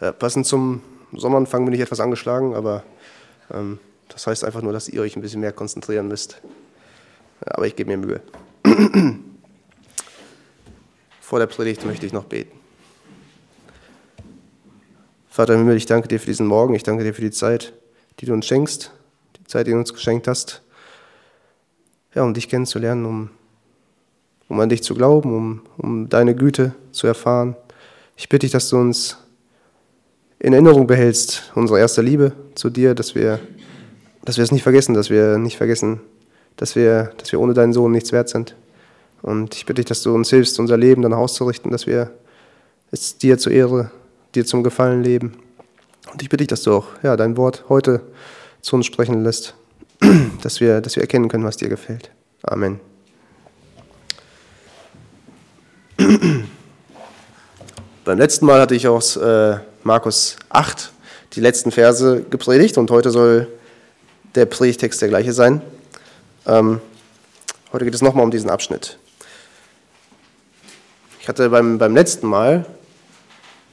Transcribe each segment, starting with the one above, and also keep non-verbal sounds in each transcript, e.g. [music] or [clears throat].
Ja, passend zum Sommeranfang bin ich etwas angeschlagen, aber ähm, das heißt einfach nur, dass ihr euch ein bisschen mehr konzentrieren müsst. Aber ich gebe mir Mühe. [clears throat] Vor der Predigt möchte ich noch beten. Vater im Himmel, ich danke dir für diesen Morgen, ich danke dir für die Zeit, die du uns schenkst, die Zeit, die du uns geschenkt hast, ja, um dich kennenzulernen, um, um an dich zu glauben, um, um deine Güte zu erfahren. Ich bitte dich, dass du uns in Erinnerung behältst, unsere erste Liebe zu dir, dass wir, dass wir es nicht vergessen, dass wir nicht vergessen, dass wir, dass wir ohne deinen Sohn nichts wert sind. Und ich bitte dich, dass du uns hilfst, unser Leben dann auszurichten, dass wir es dir zur Ehre, dir zum Gefallen leben. Und ich bitte dich, dass du auch ja, dein Wort heute zu uns sprechen lässt, [clears throat] dass wir, dass wir erkennen können, was dir gefällt. Amen. [clears throat] Beim letzten Mal hatte ich aus äh, Markus 8 die letzten Verse gepredigt und heute soll der Predigtext der gleiche sein. Ähm, heute geht es nochmal um diesen Abschnitt. Ich hatte beim, beim letzten Mal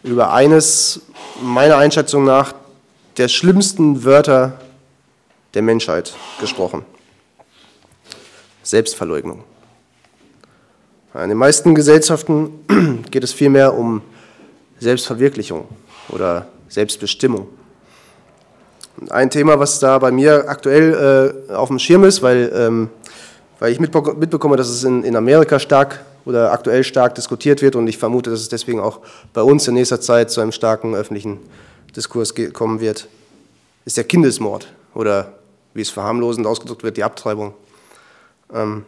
über eines meiner Einschätzung nach der schlimmsten Wörter der Menschheit gesprochen. Selbstverleugnung. In den meisten Gesellschaften [clears throat] geht es vielmehr um Selbstverwirklichung oder Selbstbestimmung. Und ein Thema, was da bei mir aktuell äh, auf dem Schirm ist, weil, ähm, weil ich mitbekomme, dass es in, in Amerika stark oder aktuell stark diskutiert wird und ich vermute, dass es deswegen auch bei uns in nächster Zeit zu einem starken öffentlichen Diskurs kommen wird, ist der Kindesmord oder wie es verharmlosend ausgedrückt wird, die Abtreibung. Ähm,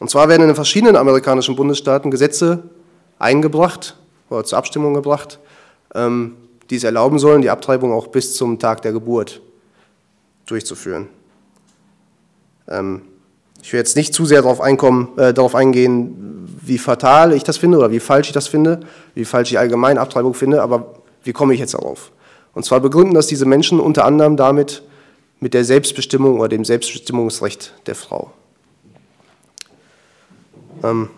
und zwar werden in den verschiedenen amerikanischen Bundesstaaten Gesetze eingebracht oder zur Abstimmung gebracht, ähm, die es erlauben sollen, die Abtreibung auch bis zum Tag der Geburt durchzuführen. Ähm, ich will jetzt nicht zu sehr darauf, einkommen, äh, darauf eingehen, wie fatal ich das finde oder wie falsch ich das finde, wie falsch ich allgemein Abtreibung finde, aber wie komme ich jetzt darauf? Und zwar begründen das diese Menschen unter anderem damit mit der Selbstbestimmung oder dem Selbstbestimmungsrecht der Frau. Ähm,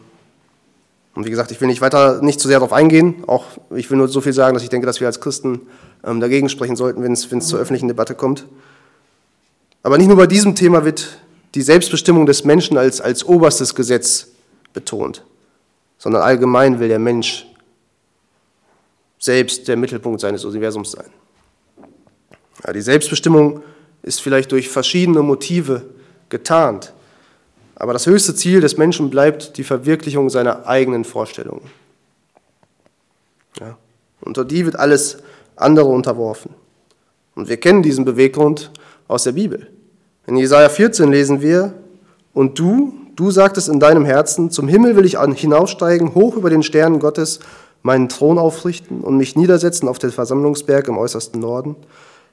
und wie gesagt, ich will nicht weiter, nicht zu sehr darauf eingehen. Auch ich will nur so viel sagen, dass ich denke, dass wir als Christen ähm, dagegen sprechen sollten, wenn es, zur öffentlichen Debatte kommt. Aber nicht nur bei diesem Thema wird die Selbstbestimmung des Menschen als, als oberstes Gesetz betont, sondern allgemein will der Mensch selbst der Mittelpunkt seines Universums sein. Ja, die Selbstbestimmung ist vielleicht durch verschiedene Motive getarnt. Aber das höchste Ziel des Menschen bleibt die Verwirklichung seiner eigenen Vorstellungen. Ja. Unter die wird alles andere unterworfen. Und wir kennen diesen Beweggrund aus der Bibel. In Jesaja 14 lesen wir: Und du, du sagtest in deinem Herzen: Zum Himmel will ich hinaufsteigen, hoch über den Sternen Gottes, meinen Thron aufrichten und mich niedersetzen auf den Versammlungsberg im äußersten Norden.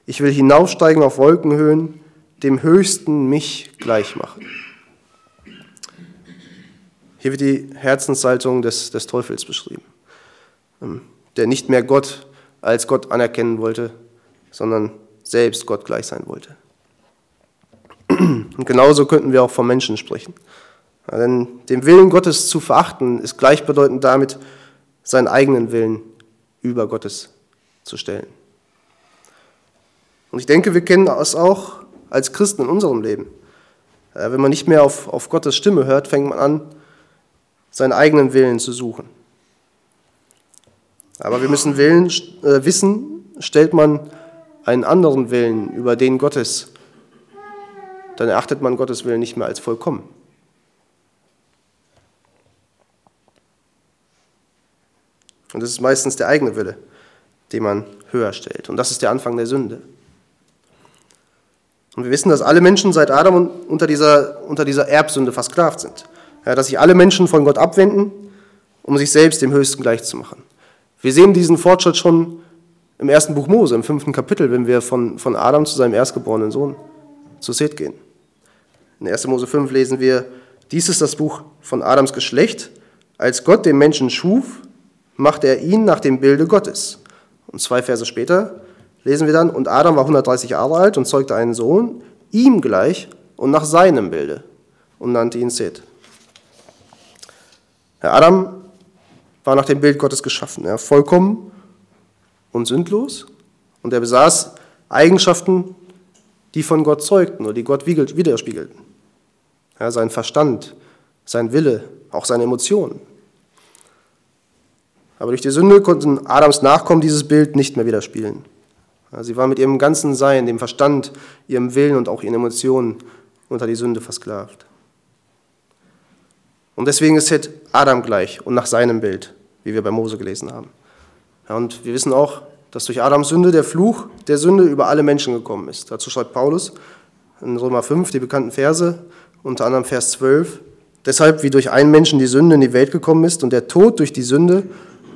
Ich will hinaufsteigen auf Wolkenhöhen, dem Höchsten mich gleich machen. Hier wird die Herzenshaltung des, des Teufels beschrieben, ähm, der nicht mehr Gott als Gott anerkennen wollte, sondern selbst Gott gleich sein wollte. Und genauso könnten wir auch vom Menschen sprechen. denn den Willen Gottes zu verachten, ist gleichbedeutend damit, seinen eigenen Willen über Gottes zu stellen. Und ich denke, wir kennen das auch als Christen in unserem Leben. Wenn man nicht mehr auf, auf Gottes Stimme hört, fängt man an, seinen eigenen Willen zu suchen. Aber wir müssen Willen, äh, wissen, stellt man einen anderen Willen über den Gottes, dann erachtet man Gottes Willen nicht mehr als vollkommen. Und das ist meistens der eigene Wille, den man höher stellt. Und das ist der Anfang der Sünde. Und wir wissen, dass alle Menschen seit Adam unter dieser, unter dieser Erbsünde versklavt sind dass sich alle Menschen von Gott abwenden, um sich selbst dem Höchsten gleichzumachen. Wir sehen diesen Fortschritt schon im ersten Buch Mose, im fünften Kapitel, wenn wir von, von Adam zu seinem erstgeborenen Sohn zu Seth gehen. In 1. Mose 5 lesen wir, dies ist das Buch von Adams Geschlecht. Als Gott den Menschen schuf, machte er ihn nach dem Bilde Gottes. Und zwei Verse später lesen wir dann, und Adam war 130 Jahre alt und zeugte einen Sohn, ihm gleich und nach seinem Bilde, und nannte ihn Seth. Adam war nach dem Bild Gottes geschaffen, ja, vollkommen und sündlos und er besaß Eigenschaften, die von Gott zeugten oder die Gott widerspiegelten. Ja, sein Verstand, sein Wille, auch seine Emotionen. Aber durch die Sünde konnten Adams Nachkommen dieses Bild nicht mehr widerspiegeln. Ja, sie waren mit ihrem ganzen Sein, dem Verstand, ihrem Willen und auch ihren Emotionen unter die Sünde versklavt. Und deswegen ist Seth Adam gleich und nach seinem Bild, wie wir bei Mose gelesen haben. Ja, und wir wissen auch, dass durch Adams Sünde der Fluch der Sünde über alle Menschen gekommen ist. Dazu schreibt Paulus in Römer 5 die bekannten Verse, unter anderem Vers 12. Deshalb, wie durch einen Menschen die Sünde in die Welt gekommen ist und der Tod durch die Sünde,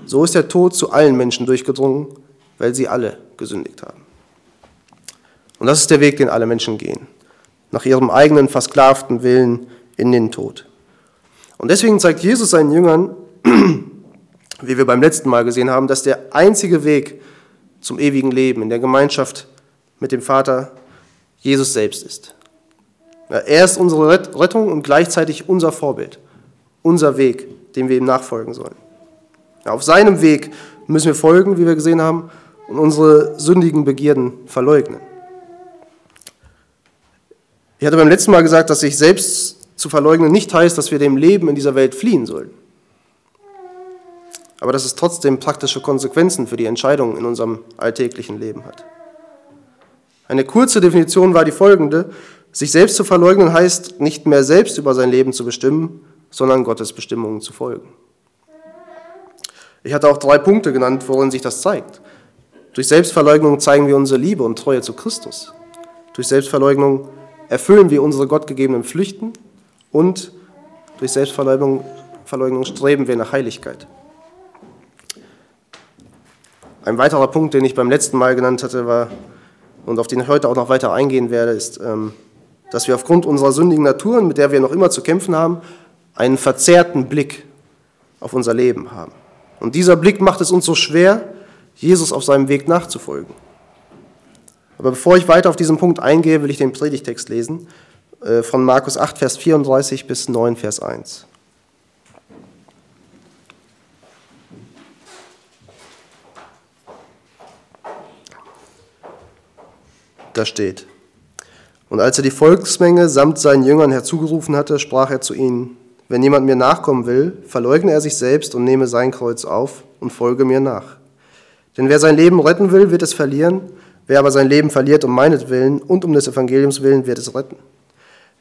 so ist der Tod zu allen Menschen durchgedrungen, weil sie alle gesündigt haben. Und das ist der Weg, den alle Menschen gehen, nach ihrem eigenen versklavten Willen in den Tod. Und deswegen zeigt Jesus seinen Jüngern, [clears throat] wie wir beim letzten Mal gesehen haben, dass der einzige Weg zum ewigen Leben in der Gemeinschaft mit dem Vater Jesus selbst ist. Er ist unsere Rettung und gleichzeitig unser Vorbild, unser Weg, dem wir ihm nachfolgen sollen. Auf seinem Weg müssen wir folgen, wie wir gesehen haben, und unsere sündigen Begierden verleugnen. Ich hatte beim letzten Mal gesagt, dass sich selbst zu verleugnen nicht heißt, dass wir dem Leben in dieser Welt fliehen sollen. Aber dass es trotzdem praktische Konsequenzen für die Entscheidungen in unserem alltäglichen Leben hat. Eine kurze Definition war die folgende. Sich selbst zu verleugnen heißt, nicht mehr selbst über sein Leben zu bestimmen, sondern Gottes Bestimmungen zu folgen. Ich hatte auch drei Punkte genannt, worin sich das zeigt. Durch Selbstverleugnung zeigen wir unsere Liebe und Treue zu Christus. Durch Selbstverleugnung erfüllen wir unsere gottgegebenen Pflichten und durch Selbstverleugnung streben wir nach Heiligkeit. Ein weiterer Punkt, den ich beim letzten Mal genannt hatte, war, und auf den ich heute auch noch weiter eingehen werde, ist, ähm, dass wir aufgrund unserer sündigen Natur, mit der wir noch immer zu kämpfen haben, einen verzerrten Blick auf unser Leben haben. Und dieser Blick macht es uns so schwer, Jesus auf seinem Weg nachzufolgen. Aber bevor ich weiter auf diesen Punkt eingehe, will ich den Predigtext lesen von Markus 8, Vers 34 bis 9, Vers 1. Da steht, und als er die Volksmenge samt seinen Jüngern herzugerufen hatte, sprach er zu ihnen, wenn jemand mir nachkommen will, verleugne er sich selbst und nehme sein Kreuz auf und folge mir nach. Denn wer sein Leben retten will, wird es verlieren, wer aber sein Leben verliert um meinetwillen und um des Evangeliums willen, wird es retten.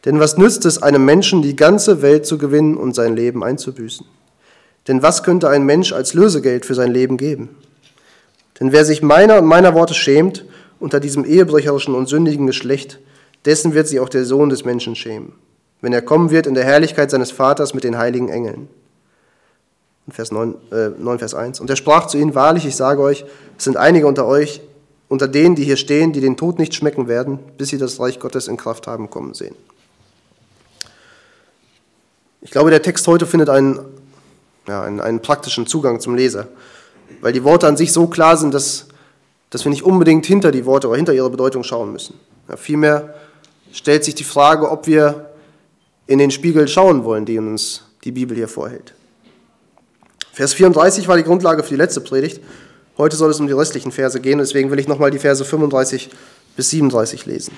Denn was nützt es einem Menschen, die ganze Welt zu gewinnen und sein Leben einzubüßen? Denn was könnte ein Mensch als Lösegeld für sein Leben geben? Denn wer sich meiner und meiner Worte schämt, unter diesem ehebrecherischen und sündigen Geschlecht, dessen wird sich auch der Sohn des Menschen schämen, wenn er kommen wird in der Herrlichkeit seines Vaters mit den heiligen Engeln. Vers 9, äh, 9, Vers 1. Und er sprach zu ihnen, wahrlich, ich sage euch, es sind einige unter euch, unter denen, die hier stehen, die den Tod nicht schmecken werden, bis sie das Reich Gottes in Kraft haben kommen sehen. Ich glaube, der Text heute findet einen, ja, einen, einen praktischen Zugang zum Leser, weil die Worte an sich so klar sind, dass, dass wir nicht unbedingt hinter die Worte oder hinter ihre Bedeutung schauen müssen. Ja, vielmehr stellt sich die Frage, ob wir in den Spiegel schauen wollen, den uns die Bibel hier vorhält. Vers 34 war die Grundlage für die letzte Predigt. Heute soll es um die restlichen Verse gehen, deswegen will ich nochmal die Verse 35 bis 37 lesen.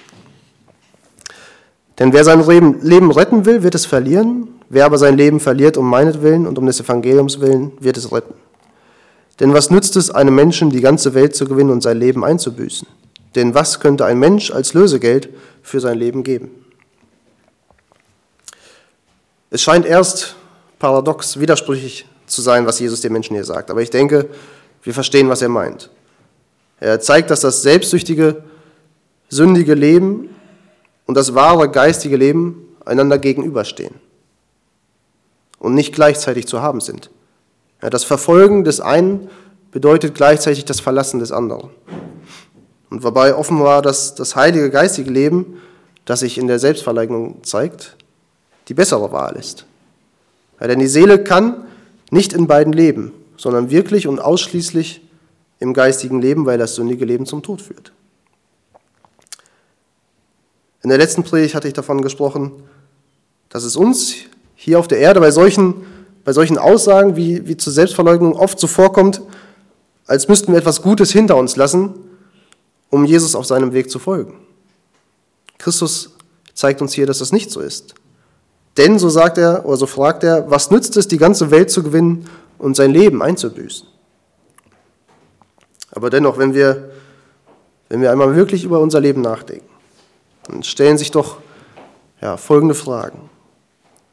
Denn wer sein Leben retten will, wird es verlieren. Wer aber sein Leben verliert um meinetwillen und um des Evangeliums willen, wird es retten. Denn was nützt es einem Menschen, die ganze Welt zu gewinnen und sein Leben einzubüßen? Denn was könnte ein Mensch als Lösegeld für sein Leben geben? Es scheint erst paradox, widersprüchlich zu sein, was Jesus den Menschen hier sagt. Aber ich denke, wir verstehen, was er meint. Er zeigt, dass das selbstsüchtige, sündige Leben und das wahre geistige Leben einander gegenüberstehen und nicht gleichzeitig zu haben sind. Ja, das Verfolgen des einen bedeutet gleichzeitig das Verlassen des anderen. Und wobei offenbar das, heilige geistige Leben, das sich in der Selbstverleugnung zeigt, die bessere Wahl ist. Ja, denn die Seele kann nicht in beiden leben, sondern wirklich und ausschließlich im geistigen Leben, weil das sündige Leben zum Tod führt. In der letzten Predigt hatte ich davon gesprochen, dass es uns hier auf der Erde bei solchen, bei solchen Aussagen wie, wie zur Selbstverleugnung oft so vorkommt, als müssten wir etwas Gutes hinter uns lassen, um Jesus auf seinem Weg zu folgen. Christus zeigt uns hier, dass das nicht so ist. Denn, so sagt er oder so fragt er, was nützt es, die ganze Welt zu gewinnen und sein Leben einzubüßen? Aber dennoch, wenn wir, wenn wir einmal wirklich über unser Leben nachdenken, dann stellen sich doch ja, folgende Fragen.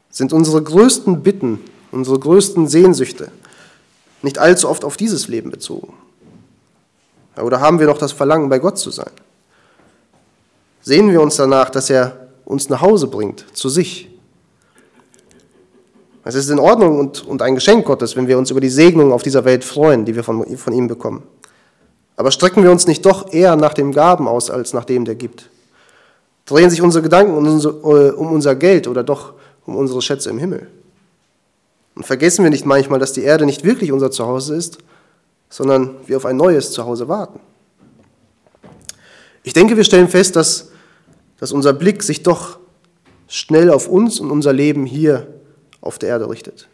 Sind unsere größten Bitten, unsere größten Sehnsüchte nicht allzu oft auf dieses Leben bezogen? Oder haben wir noch das Verlangen, bei Gott zu sein? Sehen wir uns danach, dass er uns nach Hause bringt, zu sich? Es ist in Ordnung und, und ein Geschenk Gottes, wenn wir uns über die Segnungen auf dieser Welt freuen, die wir von, von ihm bekommen. Aber strecken wir uns nicht doch eher nach dem Gaben aus, als nach dem, der gibt? Drehen sich unsere Gedanken um unser, äh, um unser Geld oder doch um unsere Schätze im Himmel? Und vergessen wir nicht manchmal, dass die Erde nicht wirklich unser Zuhause ist, sondern wir auf ein neues Zuhause warten. Ich denke, wir stellen fest, dass, dass unser Blick sich doch schnell auf uns und unser Leben hier auf der Erde richtet.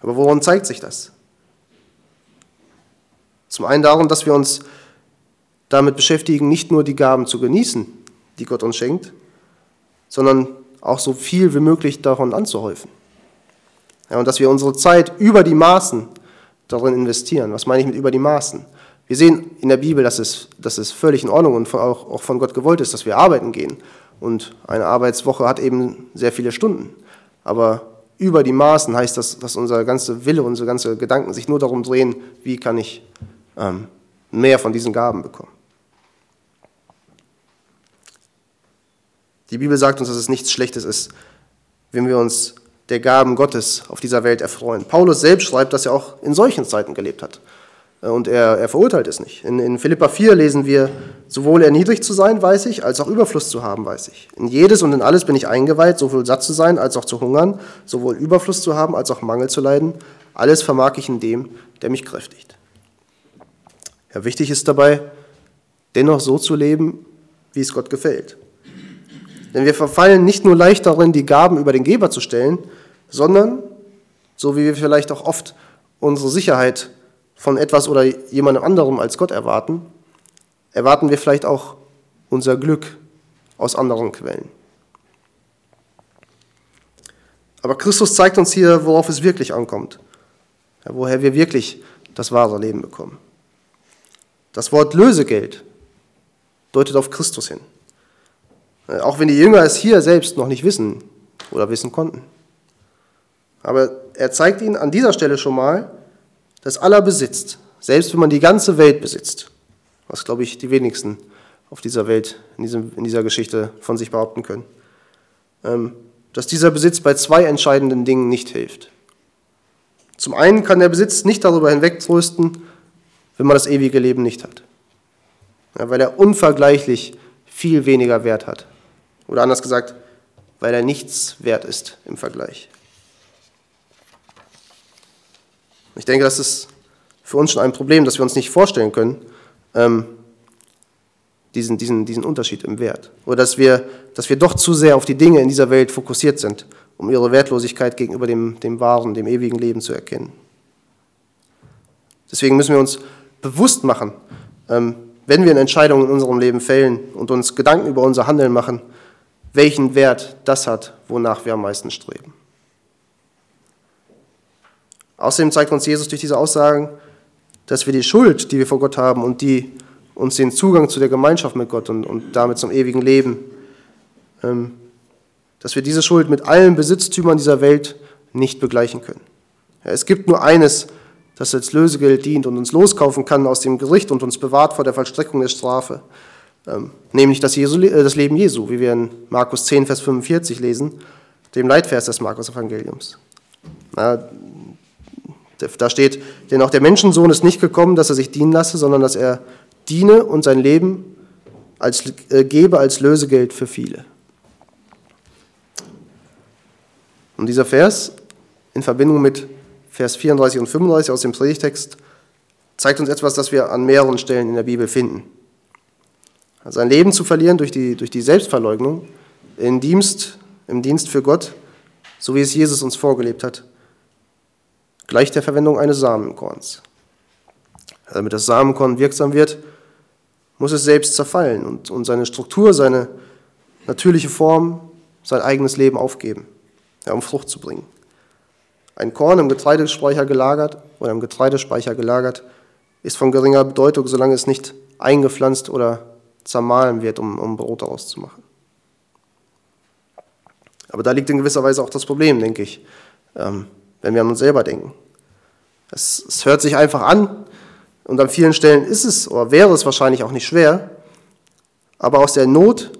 Aber woran zeigt sich das? Zum einen darum, dass wir uns damit beschäftigen, nicht nur die Gaben zu genießen, die Gott uns schenkt, sondern auch so viel wie möglich davon anzuhäufen. Ja, und dass wir unsere Zeit über die Maßen darin investieren. Was meine ich mit über die Maßen? Wir sehen in der Bibel, dass es, dass es völlig in Ordnung und auch, auch von Gott gewollt ist, dass wir arbeiten gehen. Und eine Arbeitswoche hat eben sehr viele Stunden. Aber über die Maßen heißt das, dass unser ganzer Wille, unsere ganzen Gedanken sich nur darum drehen, wie kann ich ähm, mehr von diesen Gaben bekommen. Die Bibel sagt uns, dass es nichts Schlechtes ist, wenn wir uns der Gaben Gottes auf dieser Welt erfreuen. Paulus selbst schreibt, dass er auch in solchen Zeiten gelebt hat. Äh, und er, er verurteilt es nicht. In, in Philippa 4 lesen wir, sowohl erniedrigt zu sein, weiß ich, als auch Überfluss zu haben, weiß ich. In jedes und in alles bin ich eingeweiht, sowohl satt zu sein, als auch zu hungern, sowohl Überfluss zu haben, als auch Mangel zu leiden. Alles vermag ich in dem, der mich kräftigt. Ja, wichtig ist dabei, dennoch so zu leben, wie es Gott gefällt. Denn wir verfallen nicht nur leicht darin, die Gaben über den Geber zu stellen, sondern, so wie wir vielleicht auch oft unsere Sicherheit von etwas oder jemandem anderem als Gott erwarten, erwarten wir vielleicht auch unser Glück aus anderen Quellen. Aber Christus zeigt uns hier, worauf es wirklich ankommt, woher wir wirklich das wahre Leben bekommen. Das Wort Lösegeld deutet auf Christus hin, auch wenn die Jünger es hier selbst noch nicht wissen oder wissen konnten. Aber er zeigt ihnen an dieser Stelle schon mal, dass aller Besitz, selbst wenn man die ganze Welt besitzt, was glaube ich die wenigsten auf dieser Welt, in, diesem, in dieser Geschichte von sich behaupten können, ähm, dass dieser Besitz bei zwei entscheidenden Dingen nicht hilft. Zum einen kann der Besitz nicht darüber hinwegtrösten, wenn man das ewige Leben nicht hat, ja, weil er unvergleichlich viel weniger Wert hat. Oder anders gesagt, weil er nichts wert ist im Vergleich. Ich denke, das ist für uns schon ein Problem, dass wir uns nicht vorstellen können, ähm, diesen, diesen, diesen Unterschied im Wert. Oder dass wir, dass wir doch zu sehr auf die Dinge in dieser Welt fokussiert sind, um ihre Wertlosigkeit gegenüber dem, dem wahren, dem ewigen Leben zu erkennen. Deswegen müssen wir uns bewusst machen, ähm, wenn wir eine Entscheidung in unserem Leben fällen und uns Gedanken über unser Handeln machen, welchen Wert das hat, wonach wir am meisten streben. Außerdem zeigt uns Jesus durch diese Aussagen, dass wir die Schuld, die wir vor Gott haben und die uns den Zugang zu der Gemeinschaft mit Gott und, und damit zum ewigen Leben, ähm, dass wir diese Schuld mit allen Besitztümern dieser Welt nicht begleichen können. Ja, es gibt nur eines, das als Lösegeld dient und uns loskaufen kann aus dem Gericht und uns bewahrt vor der Vollstreckung der Strafe, nämlich das, Jesu, äh, das Leben Jesu, wie wir in Markus 10, Vers 45 lesen, dem Leitvers des Markus-Evangeliums. Da steht, denn auch der Menschensohn ist nicht gekommen, dass er sich dienen lasse, sondern dass er diene und sein Leben als, äh, gebe als Lösegeld für viele. Und dieser Vers in Verbindung mit Vers 34 und 35 aus dem Predigtext zeigt uns etwas, das wir an mehreren Stellen in der Bibel finden. Sein Leben zu verlieren durch die, durch die Selbstverleugnung im Dienst, im Dienst für Gott, so wie es Jesus uns vorgelebt hat, gleich der Verwendung eines Samenkorns. Damit das Samenkorn wirksam wird, muss es selbst zerfallen und, und seine Struktur, seine natürliche Form, sein eigenes Leben aufgeben, ja, um Frucht zu bringen. Ein Korn im Getreidespeicher gelagert oder im Getreidespeicher gelagert ist von geringer Bedeutung, solange es nicht eingepflanzt oder zermahlen wird, um, um Brot daraus zu machen. Aber da liegt in gewisser Weise auch das Problem, denke ich, ähm, wenn wir an uns selber denken. Es, es hört sich einfach an und an vielen Stellen ist es oder wäre es wahrscheinlich auch nicht schwer, aber aus der Not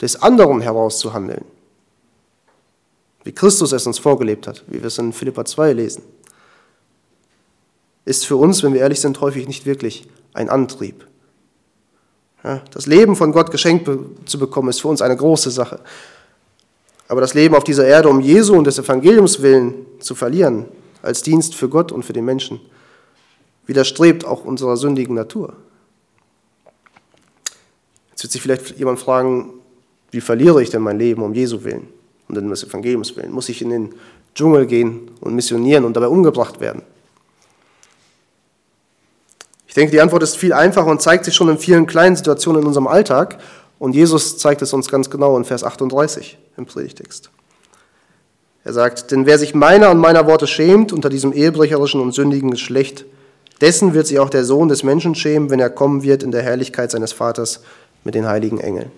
des anderen heraus zu handeln, wie Christus es uns vorgelebt hat, wie wir es in Philippa 2 lesen, ist für uns, wenn wir ehrlich sind, häufig nicht wirklich ein Antrieb. Das Leben von Gott geschenkt zu bekommen, ist für uns eine große Sache. Aber das Leben auf dieser Erde um Jesu und des Evangeliums willen zu verlieren, als Dienst für Gott und für den Menschen, widerstrebt auch unserer sündigen Natur. Jetzt wird sich vielleicht jemand fragen, wie verliere ich denn mein Leben um Jesu willen und um des Evangeliums willen? Muss ich in den Dschungel gehen und missionieren und dabei umgebracht werden? Ich denke, die Antwort ist viel einfacher und zeigt sich schon in vielen kleinen Situationen in unserem Alltag. Und Jesus zeigt es uns ganz genau in Vers 38 im Predigtext. Er sagt, denn wer sich meiner und meiner Worte schämt unter diesem ehebrecherischen und sündigen Geschlecht, dessen wird sich auch der Sohn des Menschen schämen, wenn er kommen wird in der Herrlichkeit seines Vaters mit den heiligen Engeln.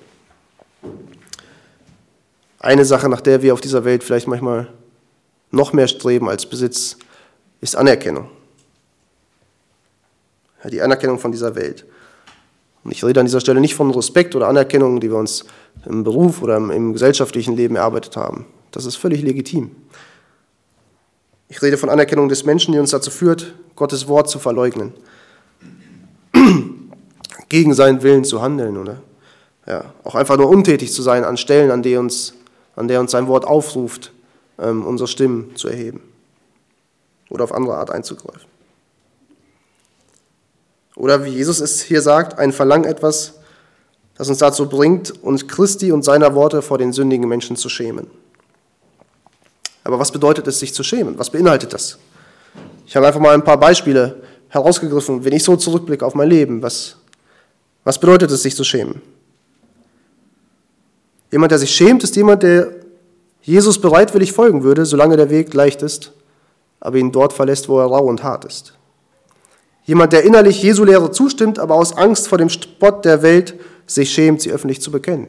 Eine Sache, nach der wir auf dieser Welt vielleicht manchmal noch mehr streben als Besitz, ist Anerkennung. Die Anerkennung von dieser Welt. Und ich rede an dieser Stelle nicht von Respekt oder Anerkennung, die wir uns im Beruf oder im, im gesellschaftlichen Leben erarbeitet haben. Das ist völlig legitim. Ich rede von Anerkennung des Menschen, die uns dazu führt, Gottes Wort zu verleugnen, [clears throat] gegen seinen Willen zu handeln oder ja, auch einfach nur untätig zu sein an Stellen, an der uns, an der uns sein Wort aufruft, ähm, unsere Stimmen zu erheben oder auf andere Art einzugreifen. Oder wie Jesus es hier sagt, ein Verlangen etwas, das uns dazu bringt, uns Christi und seiner Worte vor den sündigen Menschen zu schämen. Aber was bedeutet es, sich zu schämen? Was beinhaltet das? Ich habe einfach mal ein paar Beispiele herausgegriffen, wenn ich so zurückblicke auf mein Leben. Was, was bedeutet es, sich zu schämen? Jemand, der sich schämt, ist jemand, der Jesus bereitwillig folgen würde, solange der Weg leicht ist, aber ihn dort verlässt, wo er rau und hart ist. Jemand, der innerlich Jesu Lehre zustimmt, aber aus Angst vor dem Spott der Welt sich schämt, sie öffentlich zu bekennen.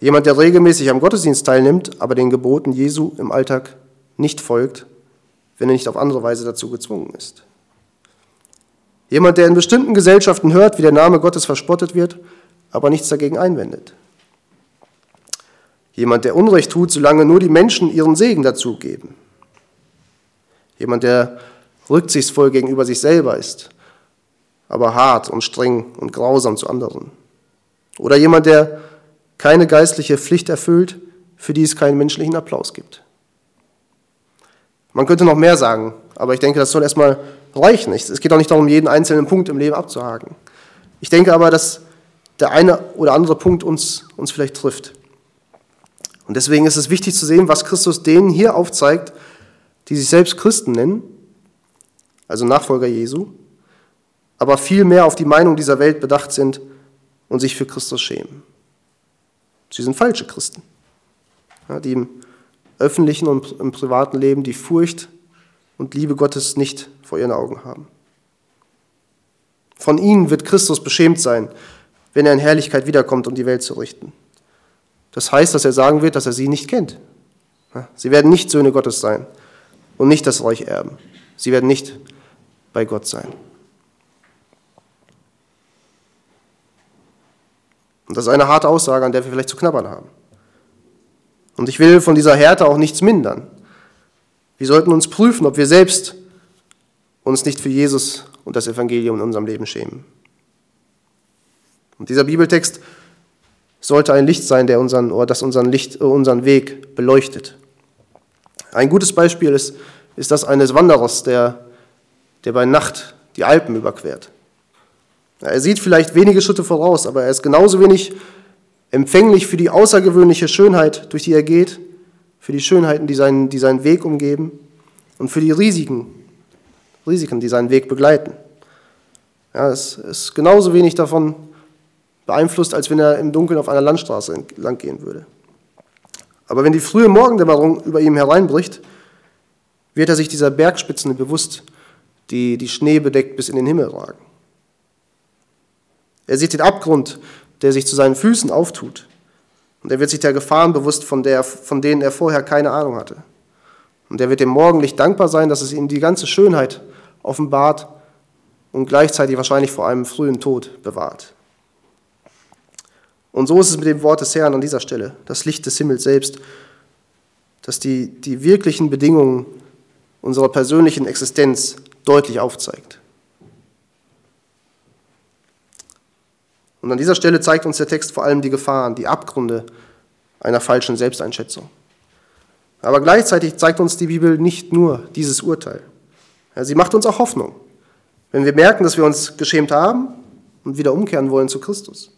Jemand, der regelmäßig am Gottesdienst teilnimmt, aber den Geboten Jesu im Alltag nicht folgt, wenn er nicht auf andere Weise dazu gezwungen ist. Jemand, der in bestimmten Gesellschaften hört, wie der Name Gottes verspottet wird, aber nichts dagegen einwendet. Jemand, der Unrecht tut, solange nur die Menschen ihren Segen dazu geben. Jemand, der rücksichtsvoll gegenüber sich selber ist, aber hart und streng und grausam zu anderen. Oder jemand, der keine geistliche Pflicht erfüllt, für die es keinen menschlichen Applaus gibt. Man könnte noch mehr sagen, aber ich denke, das soll erstmal reichen. Es geht auch nicht darum, jeden einzelnen Punkt im Leben abzuhaken. Ich denke aber, dass der eine oder andere Punkt uns, uns vielleicht trifft. Und deswegen ist es wichtig zu sehen, was Christus denen hier aufzeigt, die sich selbst Christen nennen also Nachfolger Jesu, aber viel mehr auf die Meinung dieser Welt bedacht sind und sich für Christus schämen. Sie sind falsche Christen, die im öffentlichen und im privaten Leben die Furcht und Liebe Gottes nicht vor ihren Augen haben. Von ihnen wird Christus beschämt sein, wenn er in Herrlichkeit wiederkommt, um die Welt zu richten. Das heißt, dass er sagen wird, dass er sie nicht kennt. Sie werden nicht Söhne Gottes sein und nicht das Reich erben. Sie werden nicht bei Gott sein. Und das ist eine harte Aussage, an der wir vielleicht zu knabbern haben. Und ich will von dieser Härte auch nichts mindern. Wir sollten uns prüfen, ob wir selbst uns nicht für Jesus und das Evangelium in unserem Leben schämen. Und dieser Bibeltext sollte ein Licht sein, der unseren, oder das unseren, Licht, unseren Weg beleuchtet. Ein gutes Beispiel ist, ist das eines Wanderers, der der bei Nacht die Alpen überquert. Er sieht vielleicht wenige Schritte voraus, aber er ist genauso wenig empfänglich für die außergewöhnliche Schönheit, durch die er geht, für die Schönheiten, die seinen, die seinen Weg umgeben und für die Risiken, Risiken, die seinen Weg begleiten. Ja, es ist genauso wenig davon beeinflusst, als wenn er im Dunkeln auf einer Landstraße entlang gehen würde. Aber wenn die frühe Morgendämmerung über ihm hereinbricht, wird er sich dieser Bergspitzen bewusst, die die Schnee bedeckt bis in den Himmel ragen. Er sieht den Abgrund, der sich zu seinen Füßen auftut. Und er wird sich der Gefahren bewusst, von, der, von denen er vorher keine Ahnung hatte. Und er wird dem Morgenlicht dankbar sein, dass es ihm die ganze Schönheit offenbart und gleichzeitig wahrscheinlich vor einem frühen Tod bewahrt. Und so ist es mit dem Wort des Herrn an dieser Stelle, das Licht des Himmels selbst, das die, die wirklichen Bedingungen unserer persönlichen Existenz deutlich aufzeigt. Und an dieser Stelle zeigt uns der Text vor allem die Gefahren, die Abgründe einer falschen Selbsteinschätzung. Aber gleichzeitig zeigt uns die Bibel nicht nur dieses Urteil. sie macht uns auch Hoffnung, wenn wir merken, dass wir uns geschämt haben und wieder umkehren wollen zu Christus.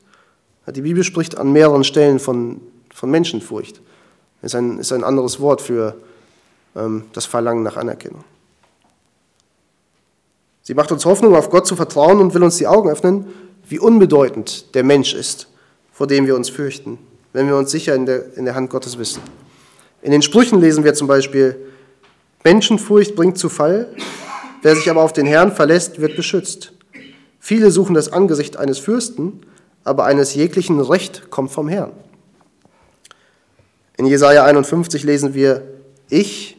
die Bibel spricht an mehreren Stellen von, von Menschenfurcht. Ist ein, ist ein anderes Wort für ähm, das Verlangen nach Anerkennung. Sie macht uns Hoffnung, auf Gott zu vertrauen und will uns die Augen öffnen, wie unbedeutend der Mensch ist, vor dem wir uns fürchten, wenn wir uns sicher in der, in der Hand Gottes wissen. In den Sprüchen lesen wir zum Beispiel, Menschenfurcht bringt zu Fall, wer sich aber auf den Herrn verlässt, wird beschützt. Viele suchen das Angesicht eines Fürsten, aber eines jeglichen Recht kommt vom Herrn. In Jesaja 51 lesen wir, ich,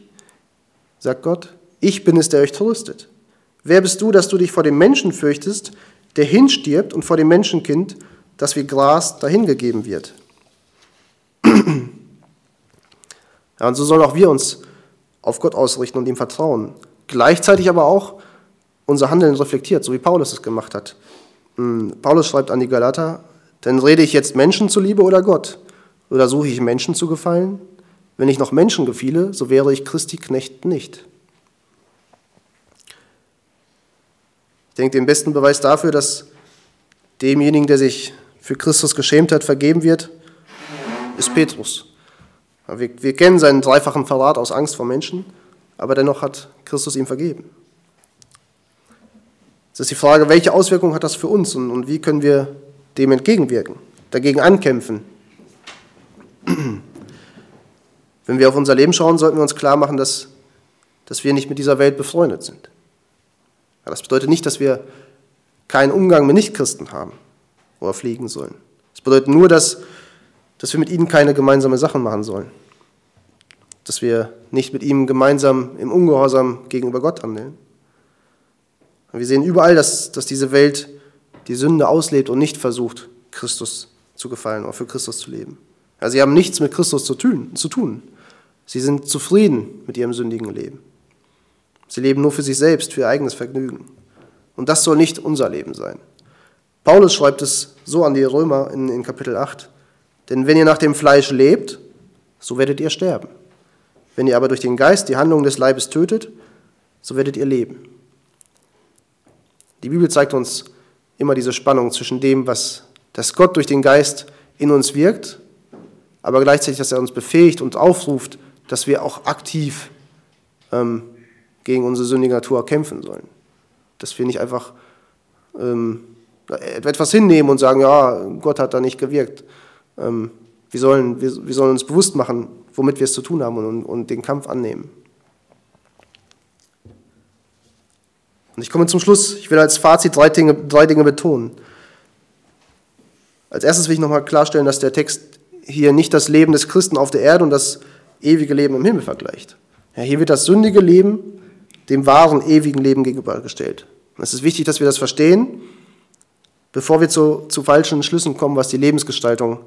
sagt Gott, ich bin es, der euch tröstet. Wer bist du, dass du dich vor dem Menschen fürchtest, der hinstirbt und vor dem Menschenkind, das wie Gras dahingegeben wird. Ja, und so sollen auch wir uns auf Gott ausrichten und ihm vertrauen. Gleichzeitig aber auch unser Handeln reflektiert, so wie Paulus es gemacht hat. Hm, Paulus schreibt an die Galater, denn rede ich jetzt Menschen zuliebe oder Gott? Oder suche ich Menschen zu gefallen? Wenn ich noch Menschen gefiele, so wäre ich Christi Knecht nicht. Denke, den besten Beweis dafür, dass demjenigen, der sich für Christus geschämt hat, vergeben wird, ist Petrus. Wir, wir kennen seinen dreifachen Verrat aus Angst vor Menschen, aber dennoch hat Christus ihm vergeben. Es ist die Frage, welche Auswirkungen hat das für uns und, und wie können wir dem entgegenwirken, dagegen ankämpfen. Wenn wir auf unser Leben schauen, sollten wir uns klar machen, dass, dass wir nicht mit dieser Welt befreundet sind. Das bedeutet nicht, dass wir keinen Umgang mit Nichtchristen haben oder fliegen sollen. Es bedeutet nur, dass, dass wir mit ihnen keine gemeinsame Sachen machen sollen. Dass wir nicht mit ihnen gemeinsam im Ungehorsam gegenüber Gott handeln. Wir sehen überall, dass, dass diese Welt die Sünde auslebt und nicht versucht, Christus zu gefallen oder für Christus zu leben. Also sie haben nichts mit Christus. Zu tun. Sie sind zufrieden mit ihrem sündigen Leben. Sie leben nur für sich selbst, für ihr eigenes Vergnügen. Und das soll nicht unser Leben sein. Paulus schreibt es so an die Römer in, in Kapitel 8. Denn wenn ihr nach dem Fleisch lebt, so werdet ihr sterben. Wenn ihr aber durch den Geist die Handlung des Leibes tötet, so werdet ihr leben. Die Bibel zeigt uns immer diese Spannung zwischen dem, was dass Gott durch den Geist in uns wirkt, aber gleichzeitig, dass er uns befähigt und aufruft, dass wir auch aktiv ähm, gegen unsere sündige Natur kämpfen sollen. Dass wir nicht einfach ähm, etwas hinnehmen und sagen, ja, Gott hat da nicht gewirkt. Ähm, wir, sollen, wir, wir sollen uns bewusst machen, womit wir es zu tun haben und, und den Kampf annehmen. Und ich komme zum Schluss. Ich will als Fazit drei Dinge, drei Dinge betonen. Als erstes will ich nochmal klarstellen, dass der Text hier nicht das Leben des Christen auf der Erde und das ewige Leben im Himmel vergleicht. Ja, hier wird das sündige Leben dem wahren, ewigen Leben gegenübergestellt. Es ist wichtig, dass wir das verstehen, bevor wir zu, zu falschen Schlüssen kommen, was die Lebensgestaltung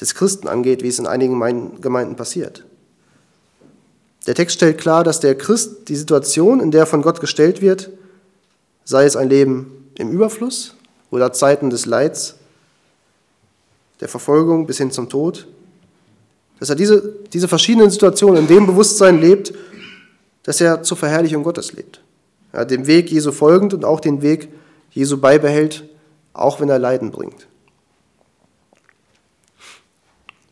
des Christen angeht, wie es in einigen Gemeinden passiert. Der Text stellt klar, dass der Christ die Situation, in der von Gott gestellt wird, sei es ein Leben im Überfluss oder Zeiten des Leids, der Verfolgung bis hin zum Tod, dass er diese, diese verschiedenen Situationen in dem Bewusstsein lebt, dass er zur Verherrlichung Gottes lebt. Ja, dem Weg Jesu folgend und auch den Weg Jesu beibehält, auch wenn er Leiden bringt.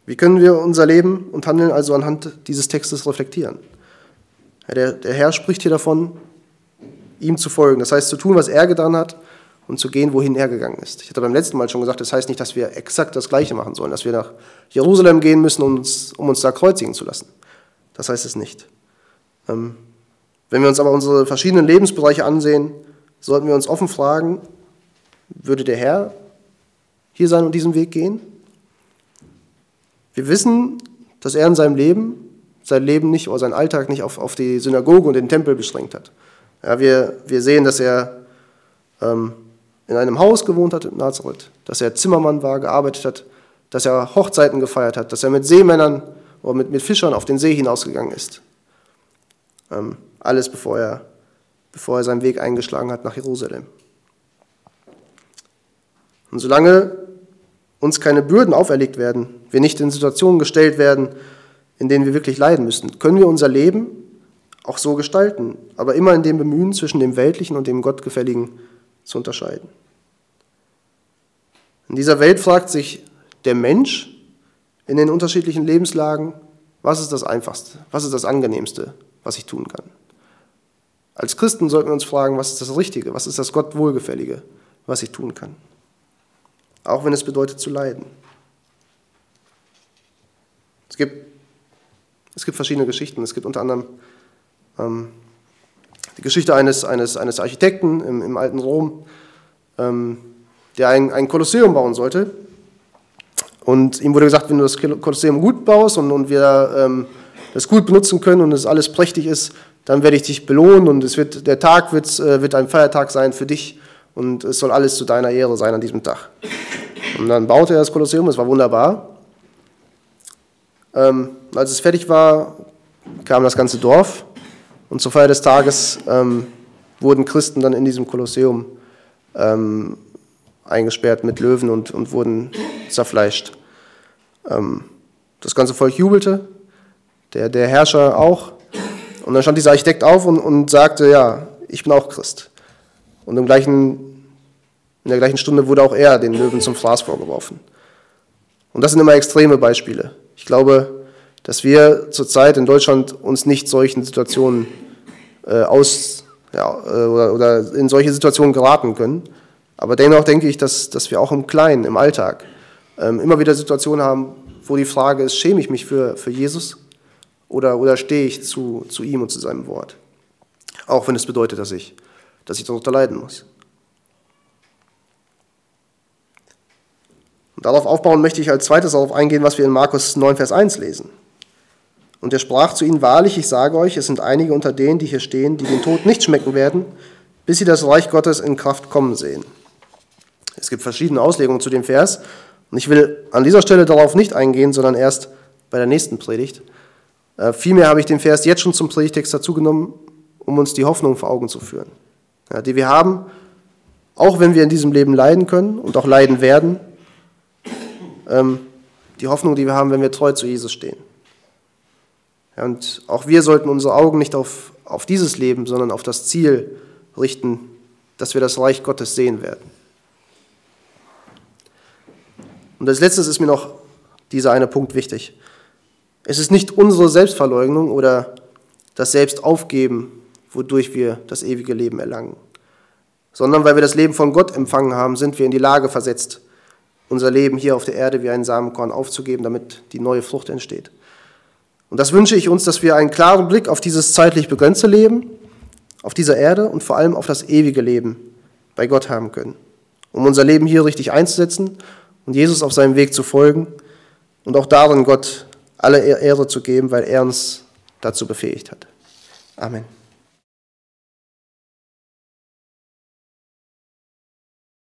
Wie können wir unser Leben und Handeln also anhand dieses Textes reflektieren? Ja, der, der Herr spricht hier davon, ihm zu folgen. Das heißt, zu tun, was er getan hat und zu gehen, wohin er gegangen ist. Ich hatte beim letzten Mal schon gesagt, das heißt nicht, dass wir exakt das Gleiche machen sollen, dass wir nach Jerusalem gehen müssen, um uns, um uns da kreuzigen zu lassen. Das heißt es nicht. Ähm, wenn wir uns aber unsere verschiedenen Lebensbereiche ansehen, sollten wir uns offen fragen, würde der Herr hier sein und diesen Weg gehen? Wir wissen, dass er in seinem Leben sein Leben nicht oder seinen Alltag nicht auf, auf die Synagoge und den Tempel beschränkt hat. Ja, wir, wir sehen, dass er ähm, in einem Haus gewohnt hat in Nazareth, dass er Zimmermann war, gearbeitet hat, dass er Hochzeiten gefeiert hat, dass er mit Seemännern oder mit, mit Fischern auf den See hinausgegangen ist. Ähm, alles bevor er, bevor er seinen Weg eingeschlagen hat nach Jerusalem. Und solange uns keine Bürden auferlegt werden, wir nicht in Situationen gestellt werden, in denen wir wirklich leiden müssen, können wir unser Leben auch so gestalten, aber immer in dem Bemühen, zwischen dem Weltlichen und dem Gottgefälligen zu unterscheiden. In dieser Welt fragt sich der Mensch in den unterschiedlichen Lebenslagen, was ist das Einfachste, was ist das Angenehmste, was ich tun kann. Als Christen sollten wir uns fragen, was ist das Richtige, was ist das Gott Wohlgefällige, was ich tun kann. Auch wenn es bedeutet zu leiden. Es gibt, es gibt verschiedene Geschichten. Es gibt unter anderem ähm, die Geschichte eines, eines, eines Architekten im, im alten Rom, ähm, der ein, ein Kolosseum bauen sollte. Und ihm wurde gesagt, wenn du das Kolosseum gut baust und, und wir ähm, das gut benutzen können und es alles prächtig ist, dann werde ich dich belohnen und es wird, der Tag wird, äh, wird ein Feiertag sein für dich und es soll alles zu deiner Ehre sein an diesem Tag. Und dann baute er das Kolosseum, es war wunderbar. Ähm, als es fertig war, kam das ganze Dorf und zur Feier des Tages ähm, wurden Christen dann in diesem Kolosseum ähm, eingesperrt mit Löwen und, und wurden zerfleischt. Ähm, das ganze Volk jubelte, der, der Herrscher auch. Und dann stand dieser Architekt auf und, und sagte, ja, ich bin auch Christ. Und im gleichen, in der gleichen Stunde wurde auch er den Löwen zum Fraß vorgeworfen. Und das sind immer extreme Beispiele. Ich glaube, dass wir zurzeit in Deutschland uns nicht solchen Situationen äh, aus ja, äh, oder, oder, in solche Situationen geraten können. Aber dennoch denke ich, dass, dass wir auch im Kleinen, im Alltag, ähm, immer wieder Situationen haben, wo die Frage ist, schäme ich mich für, für Jesus oder, oder stehe ich zu, zu ihm und zu seinem Wort? Auch wenn es bedeutet, dass ich, dass ich darunter leiden muss. Und darauf aufbauen möchte ich als zweites darauf eingehen, was wir in Markus 9, Vers 1 lesen. Und er sprach zu ihnen, wahrlich, ich sage euch, es sind einige unter denen, die hier stehen, die den Tod nicht schmecken werden, bis sie das Reich Gottes in Kraft kommen sehen. Es gibt verschiedene Auslegungen zu dem Vers und ich will an dieser Stelle darauf nicht eingehen, sondern erst bei der nächsten Predigt. Äh, vielmehr habe ich den Vers jetzt schon zum Predigtext dazugenommen, um uns die Hoffnung vor Augen zu führen, ja, die wir haben, auch wenn wir in diesem Leben leiden können und auch leiden werden, ähm, die Hoffnung, die wir haben, wenn wir treu zu Jesus stehen. Ja, und auch wir sollten unsere Augen nicht auf, auf dieses Leben, sondern auf das Ziel richten, dass wir das Reich Gottes sehen werden. Und als letztes ist mir noch dieser eine Punkt wichtig. Es ist nicht unsere Selbstverleugnung oder das Selbstaufgeben, wodurch wir das ewige Leben erlangen, sondern weil wir das Leben von Gott empfangen haben, sind wir in die Lage versetzt, unser Leben hier auf der Erde wie ein Samenkorn aufzugeben, damit die neue Frucht entsteht. Und das wünsche ich uns, dass wir einen klaren Blick auf dieses zeitlich begrenzte Leben, auf dieser Erde und vor allem auf das ewige Leben bei Gott haben können, um unser Leben hier richtig einzusetzen und Jesus auf seinem Weg zu folgen und auch darin Gott alle Ehre zu geben, weil er uns dazu befähigt hat. Amen.